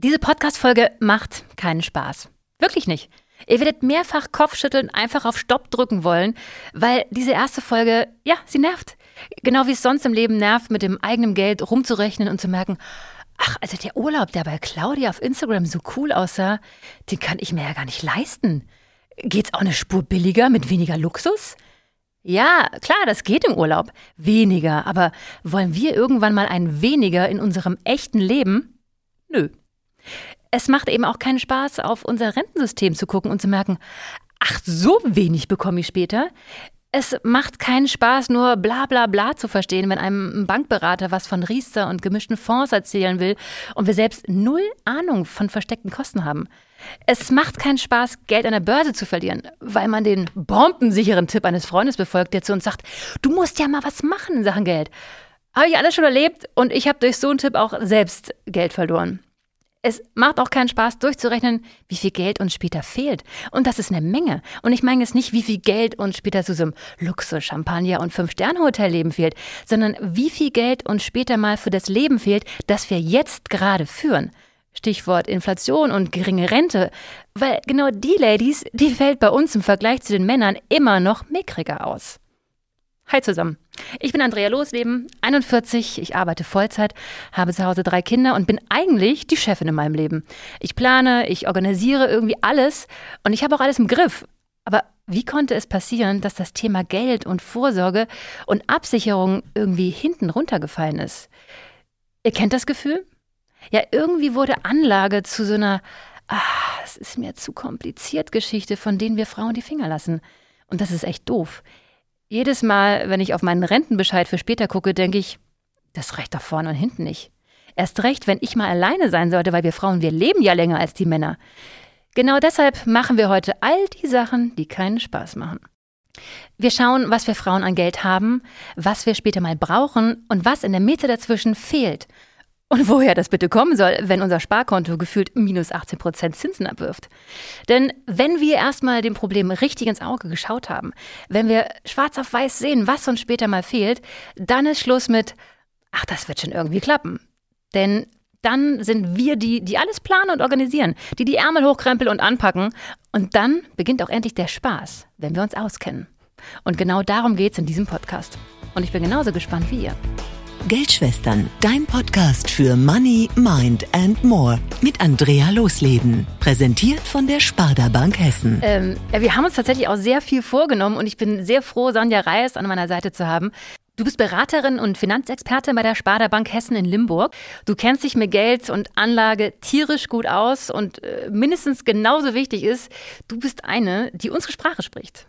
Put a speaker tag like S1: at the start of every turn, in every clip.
S1: Diese Podcast-Folge macht keinen Spaß. Wirklich nicht. Ihr werdet mehrfach Kopfschütteln einfach auf Stopp drücken wollen, weil diese erste Folge, ja, sie nervt. Genau wie es sonst im Leben nervt, mit dem eigenen Geld rumzurechnen und zu merken, ach, also der Urlaub, der bei Claudia auf Instagram so cool aussah, den kann ich mir ja gar nicht leisten. Geht's auch eine Spur billiger mit weniger Luxus? Ja, klar, das geht im Urlaub. Weniger. Aber wollen wir irgendwann mal ein weniger in unserem echten Leben? Nö. Es macht eben auch keinen Spaß, auf unser Rentensystem zu gucken und zu merken, ach, so wenig bekomme ich später. Es macht keinen Spaß, nur bla bla bla zu verstehen, wenn einem ein Bankberater was von Riester und gemischten Fonds erzählen will und wir selbst null Ahnung von versteckten Kosten haben. Es macht keinen Spaß, Geld an der Börse zu verlieren, weil man den bombensicheren Tipp eines Freundes befolgt, der zu uns sagt, du musst ja mal was machen in Sachen Geld. Habe ich alles schon erlebt und ich habe durch so einen Tipp auch selbst Geld verloren. Es macht auch keinen Spaß durchzurechnen, wie viel Geld uns später fehlt. Und das ist eine Menge. Und ich meine jetzt nicht, wie viel Geld uns später zu so einem Luxus-Champagner- und Fünf-Sterne-Hotel-Leben fehlt, sondern wie viel Geld uns später mal für das Leben fehlt, das wir jetzt gerade führen. Stichwort Inflation und geringe Rente. Weil genau die Ladies, die fällt bei uns im Vergleich zu den Männern immer noch mickriger aus. Hi zusammen. Ich bin Andrea Losleben, 41, ich arbeite Vollzeit, habe zu Hause drei Kinder und bin eigentlich die Chefin in meinem Leben. Ich plane, ich organisiere irgendwie alles und ich habe auch alles im Griff. Aber wie konnte es passieren, dass das Thema Geld und Vorsorge und Absicherung irgendwie hinten runtergefallen ist? Ihr kennt das Gefühl? Ja, irgendwie wurde Anlage zu so einer, ah, es ist mir zu kompliziert Geschichte, von denen wir Frauen die Finger lassen. Und das ist echt doof. Jedes Mal, wenn ich auf meinen Rentenbescheid für später gucke, denke ich, das reicht doch vorne und hinten nicht. Erst recht, wenn ich mal alleine sein sollte, weil wir Frauen, wir leben ja länger als die Männer. Genau deshalb machen wir heute all die Sachen, die keinen Spaß machen. Wir schauen, was wir Frauen an Geld haben, was wir später mal brauchen und was in der Mitte dazwischen fehlt und woher das bitte kommen soll, wenn unser Sparkonto gefühlt minus 18 Prozent Zinsen abwirft. Denn wenn wir erstmal dem Problem richtig ins Auge geschaut haben, wenn wir schwarz auf weiß sehen, was uns später mal fehlt, dann ist Schluss mit, ach, das wird schon irgendwie klappen. Denn dann sind wir die, die alles planen und organisieren, die die Ärmel hochkrempeln und anpacken. Und dann beginnt auch endlich der Spaß, wenn wir uns auskennen. Und genau darum geht es in diesem Podcast. Und ich bin genauso gespannt wie ihr.
S2: Geldschwestern, dein Podcast für Money, Mind and More mit Andrea Losleben. Präsentiert von der Sparda Bank Hessen.
S1: Ähm, wir haben uns tatsächlich auch sehr viel vorgenommen und ich bin sehr froh, Sonja Reis an meiner Seite zu haben. Du bist Beraterin und Finanzexpertin bei der Sparda Bank Hessen in Limburg. Du kennst dich mit Geld und Anlage tierisch gut aus und äh, mindestens genauso wichtig ist, du bist eine, die unsere Sprache spricht.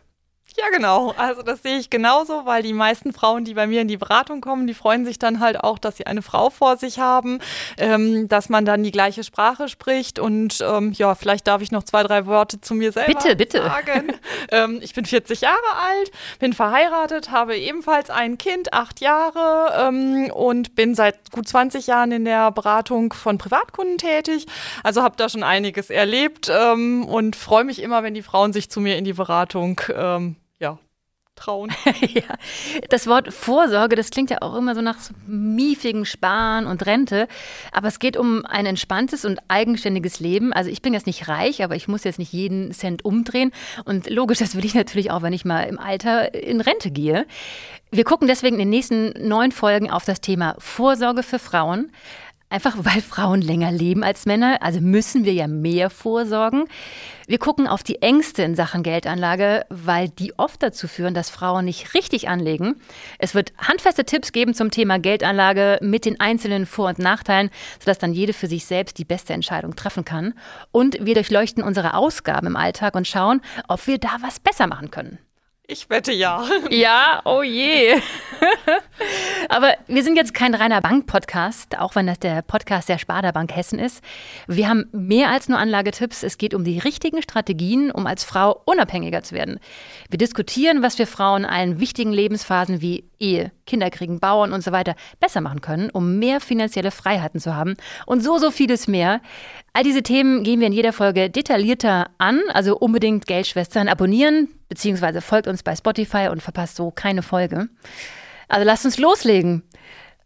S3: Ja, genau. Also das sehe ich genauso, weil die meisten Frauen, die bei mir in die Beratung kommen, die freuen sich dann halt auch, dass sie eine Frau vor sich haben, ähm, dass man dann die gleiche Sprache spricht und ähm, ja, vielleicht darf ich noch zwei, drei Worte zu mir selber
S1: bitte, bitte.
S3: sagen. ähm, ich bin 40 Jahre alt, bin verheiratet, habe ebenfalls ein Kind, acht Jahre ähm, und bin seit gut 20 Jahren in der Beratung von Privatkunden tätig. Also habe da schon einiges erlebt ähm, und freue mich immer, wenn die Frauen sich zu mir in die Beratung ähm, trauen.
S1: ja. Das Wort Vorsorge, das klingt ja auch immer so nach so miefigem Sparen und Rente. Aber es geht um ein entspanntes und eigenständiges Leben. Also ich bin jetzt nicht reich, aber ich muss jetzt nicht jeden Cent umdrehen. Und logisch, das will ich natürlich auch, wenn ich mal im Alter in Rente gehe. Wir gucken deswegen in den nächsten neun Folgen auf das Thema Vorsorge für Frauen. Einfach weil Frauen länger leben als Männer, also müssen wir ja mehr vorsorgen. Wir gucken auf die Ängste in Sachen Geldanlage, weil die oft dazu führen, dass Frauen nicht richtig anlegen. Es wird handfeste Tipps geben zum Thema Geldanlage mit den einzelnen Vor- und Nachteilen, sodass dann jede für sich selbst die beste Entscheidung treffen kann. Und wir durchleuchten unsere Ausgaben im Alltag und schauen, ob wir da was besser machen können.
S3: Ich wette ja.
S1: Ja, oh je. Aber wir sind jetzt kein reiner Bank-Podcast, auch wenn das der Podcast der Sparda Bank Hessen ist. Wir haben mehr als nur Anlagetipps. Es geht um die richtigen Strategien, um als Frau unabhängiger zu werden. Wir diskutieren, was wir Frauen in allen wichtigen Lebensphasen wie Ehe, Kinderkriegen, Bauern und so weiter besser machen können, um mehr finanzielle Freiheiten zu haben und so, so vieles mehr. All diese Themen gehen wir in jeder Folge detaillierter an, also unbedingt Geldschwestern abonnieren, beziehungsweise folgt uns bei Spotify und verpasst so keine Folge. Also lasst uns loslegen.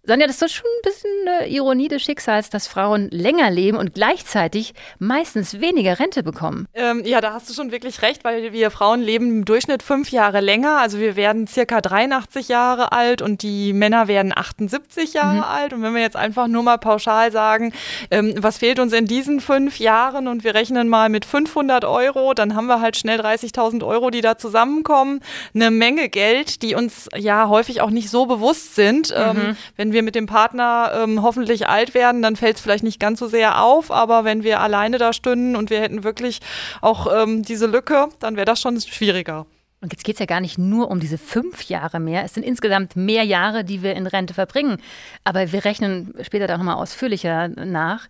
S1: Sonja, das ist doch schon ein bisschen eine Ironie des Schicksals, dass Frauen länger leben und gleichzeitig meistens weniger Rente bekommen.
S3: Ähm, ja, da hast du schon wirklich recht, weil wir Frauen leben im Durchschnitt fünf Jahre länger. Also wir werden circa 83 Jahre alt und die Männer werden 78 Jahre mhm. alt. Und wenn wir jetzt einfach nur mal pauschal sagen, ähm, was fehlt uns in diesen fünf Jahren und wir rechnen mal mit 500 Euro, dann haben wir halt schnell 30.000 Euro, die da zusammenkommen. Eine Menge Geld, die uns ja häufig auch nicht so bewusst sind. Ähm, mhm. Ähm, wenn wir mit dem Partner ähm, hoffentlich alt werden, dann fällt es vielleicht nicht ganz so sehr auf, aber wenn wir alleine da stünden und wir hätten wirklich auch ähm, diese Lücke, dann wäre das schon schwieriger.
S1: Und jetzt geht es ja gar nicht nur um diese fünf Jahre mehr. Es sind insgesamt mehr Jahre, die wir in Rente verbringen. Aber wir rechnen später da nochmal ausführlicher nach.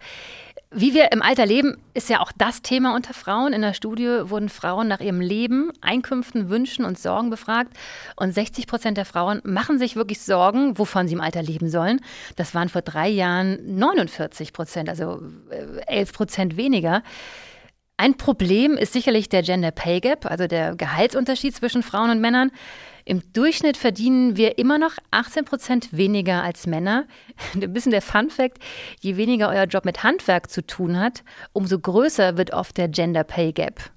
S1: Wie wir im Alter leben, ist ja auch das Thema unter Frauen. In der Studie wurden Frauen nach ihrem Leben, Einkünften, Wünschen und Sorgen befragt. Und 60 Prozent der Frauen machen sich wirklich Sorgen, wovon sie im Alter leben sollen. Das waren vor drei Jahren 49 Prozent, also 11 äh, Prozent weniger. Ein Problem ist sicherlich der Gender Pay Gap, also der Gehaltsunterschied zwischen Frauen und Männern. Im Durchschnitt verdienen wir immer noch 18 Prozent weniger als Männer. Ein bisschen der Fun Fact, je weniger euer Job mit Handwerk zu tun hat, umso größer wird oft der Gender Pay Gap.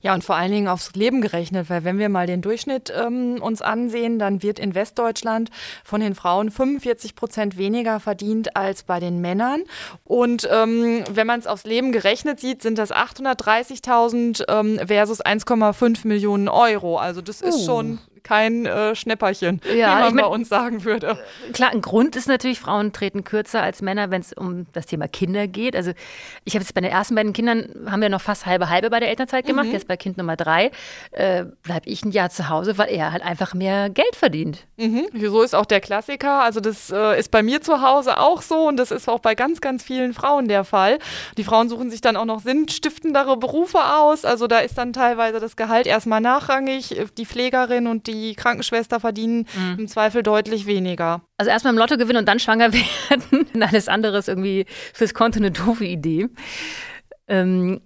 S3: Ja, und vor allen Dingen aufs Leben gerechnet, weil wenn wir mal den Durchschnitt ähm, uns ansehen, dann wird in Westdeutschland von den Frauen 45 Prozent weniger verdient als bei den Männern. Und ähm, wenn man es aufs Leben gerechnet sieht, sind das 830.000 ähm, versus 1,5 Millionen Euro. Also das ist uh. schon kein äh, Schnäpperchen, ja, wie man ich mein, bei uns sagen würde.
S1: Klar, ein Grund ist natürlich, Frauen treten kürzer als Männer, wenn es um das Thema Kinder geht. Also ich habe jetzt bei den ersten beiden Kindern, haben wir noch fast halbe halbe bei der Elternzeit gemacht. Mhm. Jetzt bei Kind Nummer drei äh, bleibe ich ein Jahr zu Hause, weil er halt einfach mehr Geld verdient.
S3: Mhm. So ist auch der Klassiker. Also das äh, ist bei mir zu Hause auch so und das ist auch bei ganz, ganz vielen Frauen der Fall. Die Frauen suchen sich dann auch noch sinnstiftendere Berufe aus. Also da ist dann teilweise das Gehalt erstmal nachrangig. Die Pflegerin und die die Krankenschwester verdienen mhm. im Zweifel deutlich weniger.
S1: Also erstmal im Lotto gewinnen und dann schwanger werden. Alles andere ist irgendwie fürs Konto eine doofe Idee. Ähm,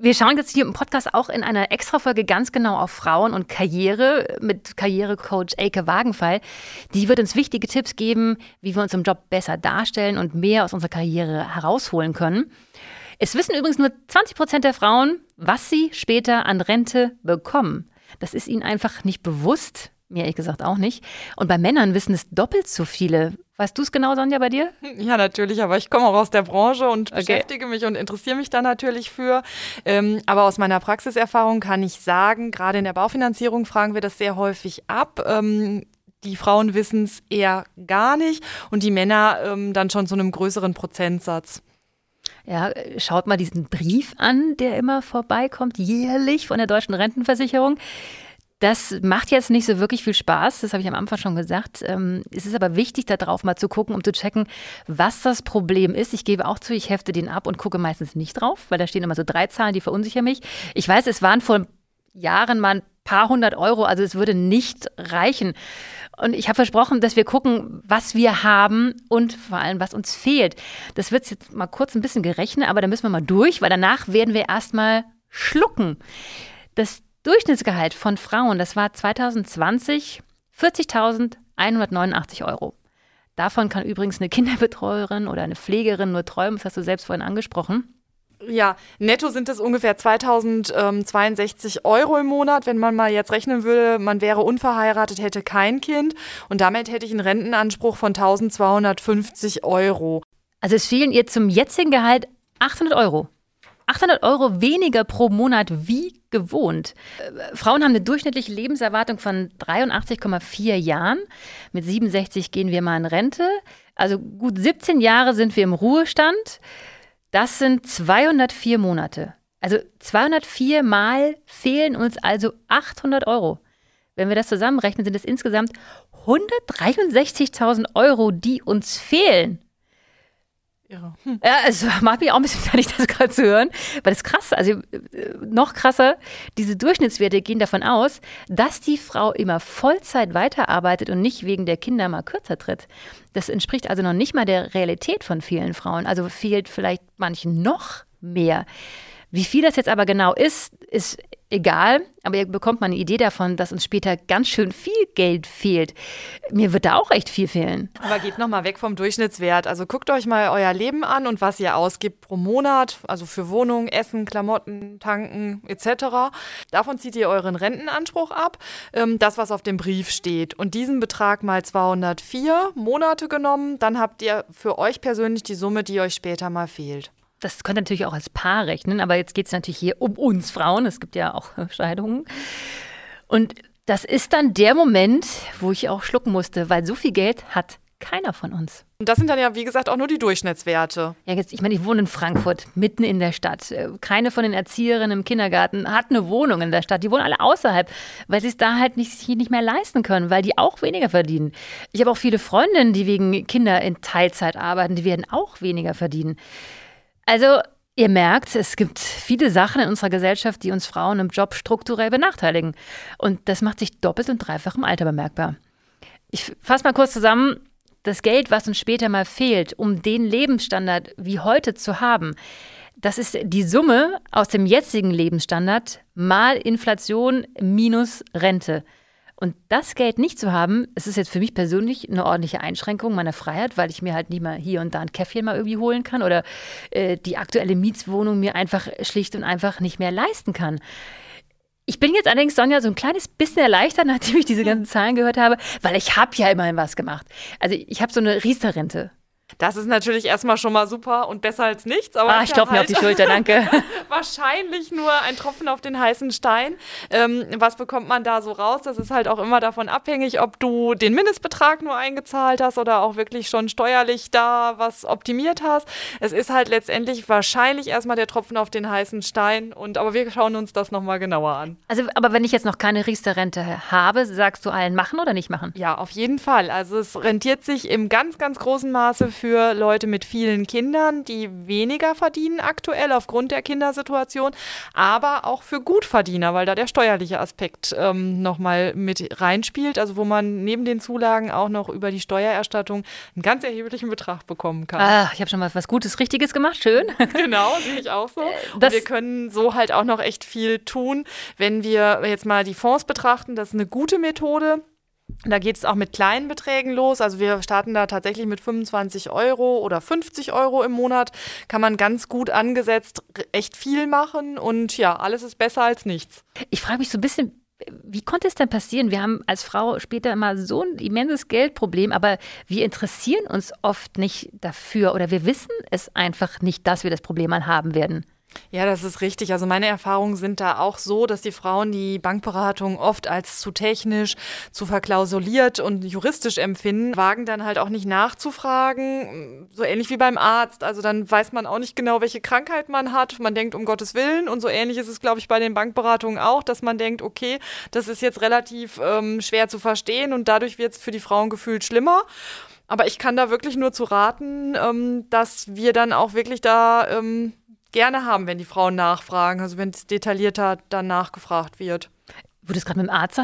S1: wir schauen jetzt hier im Podcast auch in einer Extra-Folge ganz genau auf Frauen und Karriere mit Karrierecoach Eike Wagenfall. Die wird uns wichtige Tipps geben, wie wir uns im Job besser darstellen und mehr aus unserer Karriere herausholen können. Es wissen übrigens nur 20 Prozent der Frauen, was sie später an Rente bekommen. Das ist ihnen einfach nicht bewusst. Mir ehrlich gesagt auch nicht. Und bei Männern wissen es doppelt so viele. Weißt du es genau, Sonja, bei dir?
S3: Ja, natürlich, aber ich komme auch aus der Branche und okay. beschäftige mich und interessiere mich da natürlich für. Ähm, aber aus meiner Praxiserfahrung kann ich sagen, gerade in der Baufinanzierung fragen wir das sehr häufig ab. Ähm, die Frauen wissen es eher gar nicht und die Männer ähm, dann schon zu einem größeren Prozentsatz.
S1: Ja, schaut mal diesen Brief an, der immer vorbeikommt, jährlich von der deutschen Rentenversicherung. Das macht jetzt nicht so wirklich viel Spaß, das habe ich am Anfang schon gesagt. Ähm, es ist aber wichtig, da drauf mal zu gucken, um zu checken, was das Problem ist. Ich gebe auch zu, ich hefte den ab und gucke meistens nicht drauf, weil da stehen immer so drei Zahlen, die verunsichern mich. Ich weiß, es waren vor Jahren mal ein paar hundert Euro, also es würde nicht reichen. Und ich habe versprochen, dass wir gucken, was wir haben und vor allem, was uns fehlt. Das wird jetzt mal kurz ein bisschen gerechnet, aber da müssen wir mal durch, weil danach werden wir erstmal schlucken. Das Durchschnittsgehalt von Frauen, das war 2020 40.189 Euro. Davon kann übrigens eine Kinderbetreuerin oder eine Pflegerin nur träumen, das hast du selbst vorhin angesprochen.
S3: Ja, netto sind es ungefähr 2062 Euro im Monat. Wenn man mal jetzt rechnen würde, man wäre unverheiratet, hätte kein Kind und damit hätte ich einen Rentenanspruch von 1250 Euro.
S1: Also es fehlen ihr zum jetzigen Gehalt 800 Euro. 800 Euro weniger pro Monat wie gewohnt. Äh, Frauen haben eine durchschnittliche Lebenserwartung von 83,4 Jahren. Mit 67 gehen wir mal in Rente. Also gut 17 Jahre sind wir im Ruhestand. Das sind 204 Monate. Also 204 Mal fehlen uns also 800 Euro. Wenn wir das zusammenrechnen, sind es insgesamt 163.000 Euro, die uns fehlen. Ja. Hm. ja, es macht mich auch ein bisschen fertig, das gerade zu hören, weil das ist krass. Also äh, noch krasser, diese Durchschnittswerte gehen davon aus, dass die Frau immer Vollzeit weiterarbeitet und nicht wegen der Kinder mal kürzer tritt. Das entspricht also noch nicht mal der Realität von vielen Frauen. Also fehlt vielleicht manchen noch mehr. Wie viel das jetzt aber genau ist, ist egal, aber ihr bekommt mal eine Idee davon, dass uns später ganz schön viel Geld fehlt. Mir wird da auch echt viel fehlen.
S3: Aber geht nochmal weg vom Durchschnittswert. Also guckt euch mal euer Leben an und was ihr ausgibt pro Monat, also für Wohnung, Essen, Klamotten, Tanken etc. Davon zieht ihr euren Rentenanspruch ab, ähm, das, was auf dem Brief steht. Und diesen Betrag mal 204 Monate genommen, dann habt ihr für euch persönlich die Summe, die euch später mal fehlt
S1: das könnt ihr natürlich auch als Paar rechnen, aber jetzt geht es natürlich hier um uns Frauen. Es gibt ja auch Scheidungen. Und das ist dann der Moment, wo ich auch schlucken musste, weil so viel Geld hat keiner von uns.
S3: Und das sind dann ja, wie gesagt, auch nur die Durchschnittswerte.
S1: Ja, jetzt, ich meine, ich wohne in Frankfurt, mitten in der Stadt. Keine von den Erzieherinnen im Kindergarten hat eine Wohnung in der Stadt. Die wohnen alle außerhalb, weil sie es da halt nicht, nicht mehr leisten können, weil die auch weniger verdienen. Ich habe auch viele Freundinnen, die wegen Kinder in Teilzeit arbeiten, die werden auch weniger verdienen. Also Ihr merkt, es gibt viele Sachen in unserer Gesellschaft, die uns Frauen im Job strukturell benachteiligen. Und das macht sich doppelt und dreifach im Alter bemerkbar. Ich fasse mal kurz zusammen. Das Geld, was uns später mal fehlt, um den Lebensstandard wie heute zu haben, das ist die Summe aus dem jetzigen Lebensstandard mal Inflation minus Rente. Und das Geld nicht zu haben, es ist jetzt für mich persönlich eine ordentliche Einschränkung meiner Freiheit, weil ich mir halt nicht mal hier und da ein Käffchen mal irgendwie holen kann oder äh, die aktuelle Mietswohnung mir einfach schlicht und einfach nicht mehr leisten kann. Ich bin jetzt allerdings, Sonja, so ein kleines bisschen erleichtert, nachdem ich diese ganzen Zahlen gehört habe, weil ich habe ja immerhin was gemacht. Also ich habe so eine Riester-Rente.
S3: Das ist natürlich erstmal schon mal super und besser als nichts. Aber
S1: ah, ich klopfe mir auf die Schulter, danke.
S3: wahrscheinlich nur ein Tropfen auf den heißen Stein. Ähm, was bekommt man da so raus? Das ist halt auch immer davon abhängig, ob du den Mindestbetrag nur eingezahlt hast oder auch wirklich schon steuerlich da was optimiert hast. Es ist halt letztendlich wahrscheinlich erstmal der Tropfen auf den heißen Stein. Und, aber wir schauen uns das nochmal genauer an.
S1: Also, aber wenn ich jetzt noch keine Riester-Rente habe, sagst du allen machen oder nicht machen?
S3: Ja, auf jeden Fall. Also es rentiert sich im ganz, ganz großen Maße für Leute mit vielen Kindern, die weniger verdienen aktuell aufgrund der Kindersituation, aber auch für Gutverdiener, weil da der steuerliche Aspekt ähm, nochmal mit reinspielt, also wo man neben den Zulagen auch noch über die Steuererstattung einen ganz erheblichen Betrag bekommen kann.
S1: Ah, ich habe schon mal was Gutes, Richtiges gemacht, schön.
S3: genau, sehe ich auch so. Und wir können so halt auch noch echt viel tun, wenn wir jetzt mal die Fonds betrachten. Das ist eine gute Methode. Da geht es auch mit kleinen Beträgen los. Also wir starten da tatsächlich mit 25 Euro oder 50 Euro im Monat. Kann man ganz gut angesetzt echt viel machen und ja, alles ist besser als nichts.
S1: Ich frage mich so ein bisschen, wie konnte es denn passieren? Wir haben als Frau später immer so ein immenses Geldproblem, aber wir interessieren uns oft nicht dafür oder wir wissen es einfach nicht, dass wir das Problem mal haben werden.
S3: Ja, das ist richtig. Also meine Erfahrungen sind da auch so, dass die Frauen die Bankberatung oft als zu technisch, zu verklausuliert und juristisch empfinden, wagen dann halt auch nicht nachzufragen, so ähnlich wie beim Arzt. Also dann weiß man auch nicht genau, welche Krankheit man hat. Man denkt um Gottes Willen und so ähnlich ist es, glaube ich, bei den Bankberatungen auch, dass man denkt, okay, das ist jetzt relativ ähm, schwer zu verstehen und dadurch wird es für die Frauen gefühlt schlimmer. Aber ich kann da wirklich nur zu raten, ähm, dass wir dann auch wirklich da ähm, gerne haben, wenn die Frauen nachfragen, also wenn es detaillierter dann nachgefragt wird.
S1: Wo du es gerade mit dem Arzt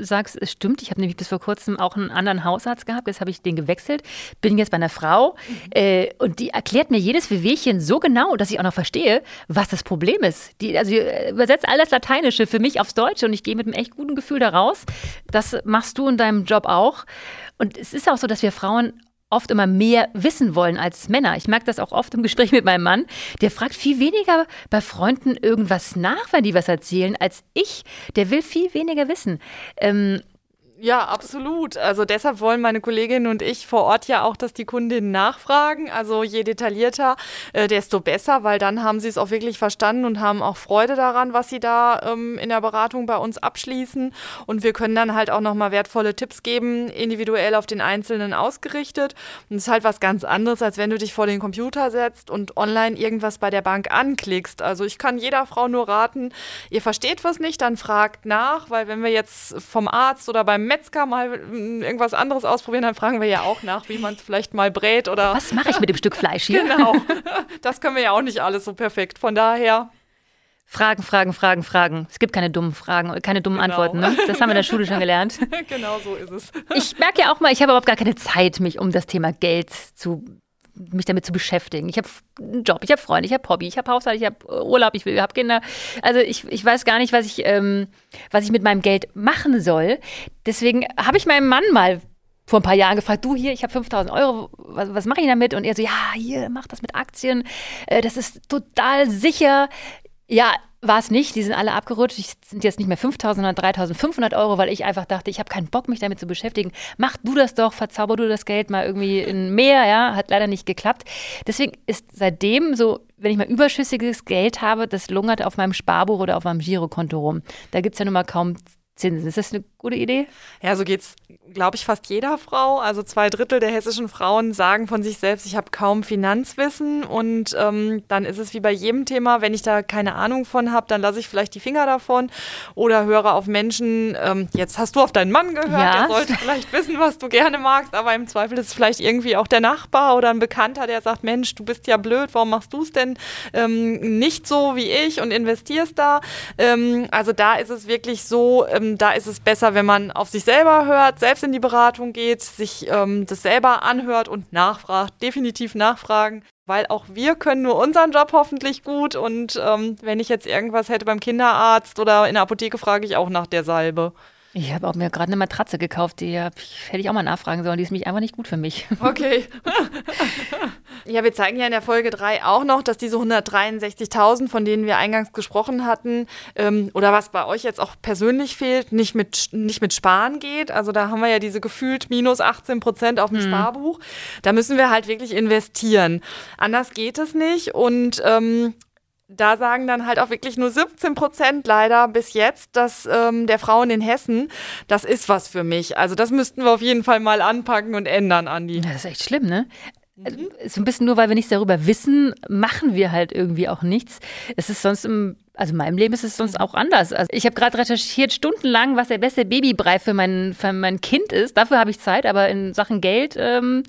S1: sagst, es stimmt. Ich habe nämlich bis vor kurzem auch einen anderen Hausarzt gehabt. Jetzt habe ich den gewechselt. Bin jetzt bei einer Frau mhm. äh, und die erklärt mir jedes Wehwehchen so genau, dass ich auch noch verstehe, was das Problem ist. Die, also die übersetzt alles Lateinische für mich aufs Deutsche und ich gehe mit einem echt guten Gefühl da raus. Das machst du in deinem Job auch. Und es ist auch so, dass wir Frauen oft immer mehr wissen wollen als Männer. Ich merke das auch oft im Gespräch mit meinem Mann. Der fragt viel weniger bei Freunden irgendwas nach, wenn die was erzählen, als ich. Der will viel weniger wissen. Ähm,
S3: ja, absolut. Also deshalb wollen meine Kolleginnen und ich vor Ort ja auch, dass die Kundinnen nachfragen. Also je detaillierter, äh, desto besser, weil dann haben sie es auch wirklich verstanden und haben auch Freude daran, was sie da ähm, in der Beratung bei uns abschließen. Und wir können dann halt auch nochmal wertvolle Tipps geben, individuell auf den Einzelnen ausgerichtet. Und es ist halt was ganz anderes, als wenn du dich vor den Computer setzt und online irgendwas bei der Bank anklickst. Also ich kann jeder Frau nur raten, ihr versteht was nicht, dann fragt nach, weil wenn wir jetzt vom Arzt oder beim Metzger mal hm, irgendwas anderes ausprobieren, dann fragen wir ja auch nach, wie man es vielleicht mal brät oder.
S1: Was mache ich mit dem Stück Fleisch hier?
S3: Genau. Das können wir ja auch nicht alles so perfekt. Von daher.
S1: Fragen, Fragen, Fragen, Fragen. Es gibt keine dummen Fragen, keine dummen genau. Antworten. Ne? Das haben wir in der Schule schon gelernt.
S3: genau so ist es.
S1: Ich merke ja auch mal, ich habe überhaupt gar keine Zeit, mich um das Thema Geld zu mich damit zu beschäftigen. Ich habe einen Job, ich habe Freunde, ich habe Hobby, ich habe Haushalt, ich habe Urlaub, ich, ich habe Kinder. Also ich, ich weiß gar nicht, was ich, ähm, was ich mit meinem Geld machen soll. Deswegen habe ich meinem Mann mal vor ein paar Jahren gefragt, du hier, ich habe 5000 Euro, was, was mache ich damit? Und er so, ja, hier, mach das mit Aktien, äh, das ist total sicher. Ja, war es nicht. Die sind alle abgerutscht. Es sind jetzt nicht mehr 5.000, sondern 3.500 Euro, weil ich einfach dachte, ich habe keinen Bock, mich damit zu beschäftigen. Mach du das doch, verzauber du das Geld mal irgendwie in mehr. Ja, hat leider nicht geklappt. Deswegen ist seitdem so, wenn ich mal überschüssiges Geld habe, das lungert auf meinem Sparbuch oder auf meinem Girokonto rum. Da gibt es ja nun mal kaum Zinsen. Ist das eine gute Idee?
S3: Ja, so geht's, glaube ich, fast jeder Frau. Also zwei Drittel der hessischen Frauen sagen von sich selbst, ich habe kaum Finanzwissen. Und ähm, dann ist es wie bei jedem Thema, wenn ich da keine Ahnung von habe, dann lasse ich vielleicht die Finger davon oder höre auf Menschen, ähm, jetzt hast du auf deinen Mann gehört, ja. der sollte vielleicht wissen, was du gerne magst, aber im Zweifel ist es vielleicht irgendwie auch der Nachbar oder ein Bekannter, der sagt, Mensch, du bist ja blöd, warum machst du es denn ähm, nicht so wie ich und investierst da? Ähm, also da ist es wirklich so, ähm, da ist es besser, besser, wenn man auf sich selber hört, selbst in die Beratung geht, sich ähm, das selber anhört und nachfragt, definitiv nachfragen. Weil auch wir können nur unseren Job hoffentlich gut. Und ähm, wenn ich jetzt irgendwas hätte beim Kinderarzt oder in der Apotheke, frage ich auch nach der Salbe.
S1: Ich habe auch mir gerade eine Matratze gekauft, die hätte ich auch mal nachfragen sollen. Die ist mich einfach nicht gut für mich.
S3: Okay. ja, wir zeigen ja in der Folge 3 auch noch, dass diese 163.000, von denen wir eingangs gesprochen hatten, ähm, oder was bei euch jetzt auch persönlich fehlt, nicht mit, nicht mit Sparen geht. Also da haben wir ja diese gefühlt minus 18 Prozent auf dem hm. Sparbuch. Da müssen wir halt wirklich investieren. Anders geht es nicht. Und ähm, da sagen dann halt auch wirklich nur 17 Prozent leider bis jetzt, dass ähm, der Frauen in Hessen, das ist was für mich. Also das müssten wir auf jeden Fall mal anpacken und ändern, Andi.
S1: Das ist echt schlimm, ne? Mhm. So ein bisschen nur, weil wir nichts darüber wissen, machen wir halt irgendwie auch nichts. Es ist sonst im, also in meinem Leben ist es sonst auch anders. Also ich habe gerade recherchiert stundenlang, was der beste Babybrei für mein, für mein Kind ist. Dafür habe ich Zeit, aber in Sachen Geld, ähm,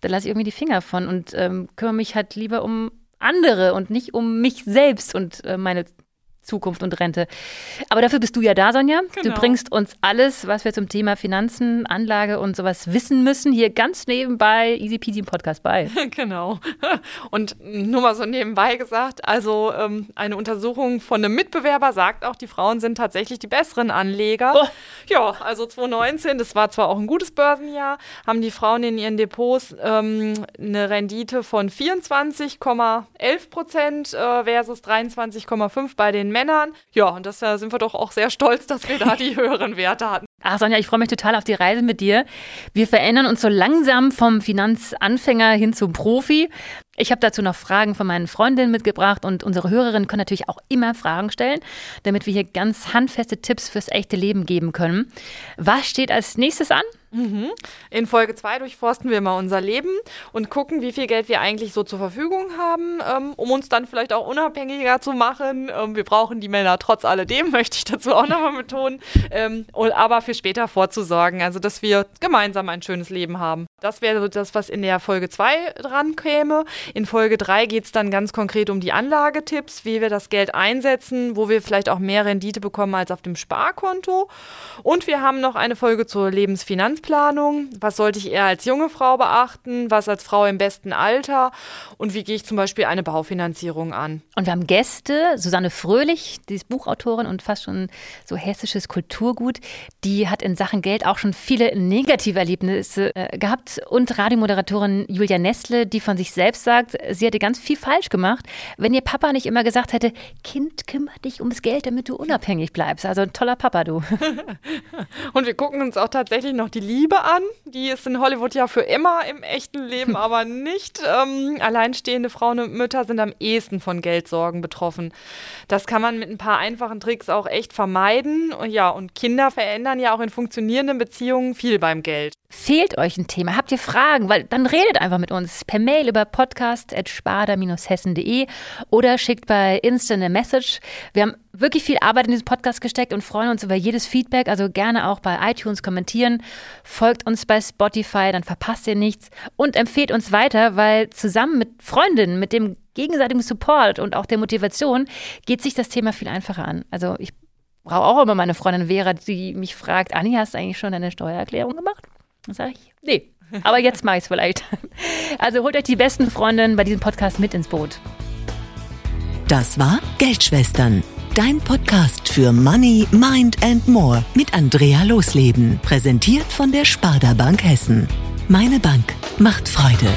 S1: da lasse ich irgendwie die Finger von und ähm, kümmere mich halt lieber um andere und nicht um mich selbst und äh, meine Zukunft und Rente. Aber dafür bist du ja da, Sonja. Genau. Du bringst uns alles, was wir zum Thema Finanzen, Anlage und sowas wissen müssen, hier ganz nebenbei Easy Peasy im Podcast bei.
S3: Genau. Und nur mal so nebenbei gesagt, also ähm, eine Untersuchung von einem Mitbewerber sagt auch, die Frauen sind tatsächlich die besseren Anleger. Oh. Ja, also 2019, das war zwar auch ein gutes Börsenjahr, haben die Frauen in ihren Depots ähm, eine Rendite von 24,11 Prozent äh, versus 23,5 bei den Männern. Ja, und das da sind wir doch auch sehr stolz, dass wir da die höheren Werte hatten.
S1: Ach Sonja, ich freue mich total auf die Reise mit dir. Wir verändern uns so langsam vom Finanzanfänger hin zum Profi. Ich habe dazu noch Fragen von meinen Freundinnen mitgebracht und unsere Hörerinnen können natürlich auch immer Fragen stellen, damit wir hier ganz handfeste Tipps fürs echte Leben geben können. Was steht als nächstes an?
S3: Mhm. In Folge 2 durchforsten wir mal unser Leben und gucken, wie viel Geld wir eigentlich so zur Verfügung haben, ähm, um uns dann vielleicht auch unabhängiger zu machen. Ähm, wir brauchen die Männer trotz alledem, möchte ich dazu auch nochmal betonen, ähm, aber für später vorzusorgen, also dass wir gemeinsam ein schönes Leben haben. Das wäre so das, was in der Folge 2 dran käme. In Folge 3 geht es dann ganz konkret um die Anlagetipps, wie wir das Geld einsetzen, wo wir vielleicht auch mehr Rendite bekommen als auf dem Sparkonto. Und wir haben noch eine Folge zur Lebensfinanzplanung. Was sollte ich eher als junge Frau beachten? Was als Frau im besten Alter? Und wie gehe ich zum Beispiel eine Baufinanzierung an?
S1: Und wir haben Gäste, Susanne Fröhlich, die ist Buchautorin und fast schon so hessisches Kulturgut. Die hat in Sachen Geld auch schon viele negative Erlebnisse äh, gehabt. Und Radiomoderatorin Julia Nestle, die von sich selbst sagt, sie hätte ganz viel falsch gemacht, wenn ihr Papa nicht immer gesagt hätte, Kind, kümmere dich ums Geld, damit du unabhängig bleibst. Also ein toller Papa, du.
S3: und wir gucken uns auch tatsächlich noch die Liebe an. Die ist in Hollywood ja für immer im echten Leben, aber nicht. Ähm, alleinstehende Frauen und Mütter sind am ehesten von Geldsorgen betroffen. Das kann man mit ein paar einfachen Tricks auch echt vermeiden. Und ja, und Kinder verändern ja auch in funktionierenden Beziehungen viel beim Geld.
S1: Fehlt euch ein Thema? Habt ihr Fragen? Weil dann redet einfach mit uns per Mail über podcast.sparda-hessen.de oder schickt bei Insta eine Message. Wir haben wirklich viel Arbeit in diesen Podcast gesteckt und freuen uns über jedes Feedback. Also gerne auch bei iTunes kommentieren. Folgt uns bei Spotify, dann verpasst ihr nichts. Und empfehlt uns weiter, weil zusammen mit Freundinnen, mit dem gegenseitigen Support und auch der Motivation geht sich das Thema viel einfacher an. Also ich brauche auch immer meine Freundin Vera, die mich fragt, Anni, hast du eigentlich schon deine Steuererklärung gemacht? Dann sage ich, nee. Aber jetzt mache ich es vielleicht. Also holt euch die besten Freundinnen bei diesem Podcast mit ins Boot.
S2: Das war Geldschwestern, dein Podcast für Money, Mind and More mit Andrea Losleben, präsentiert von der Sparda Bank Hessen. Meine Bank macht Freude.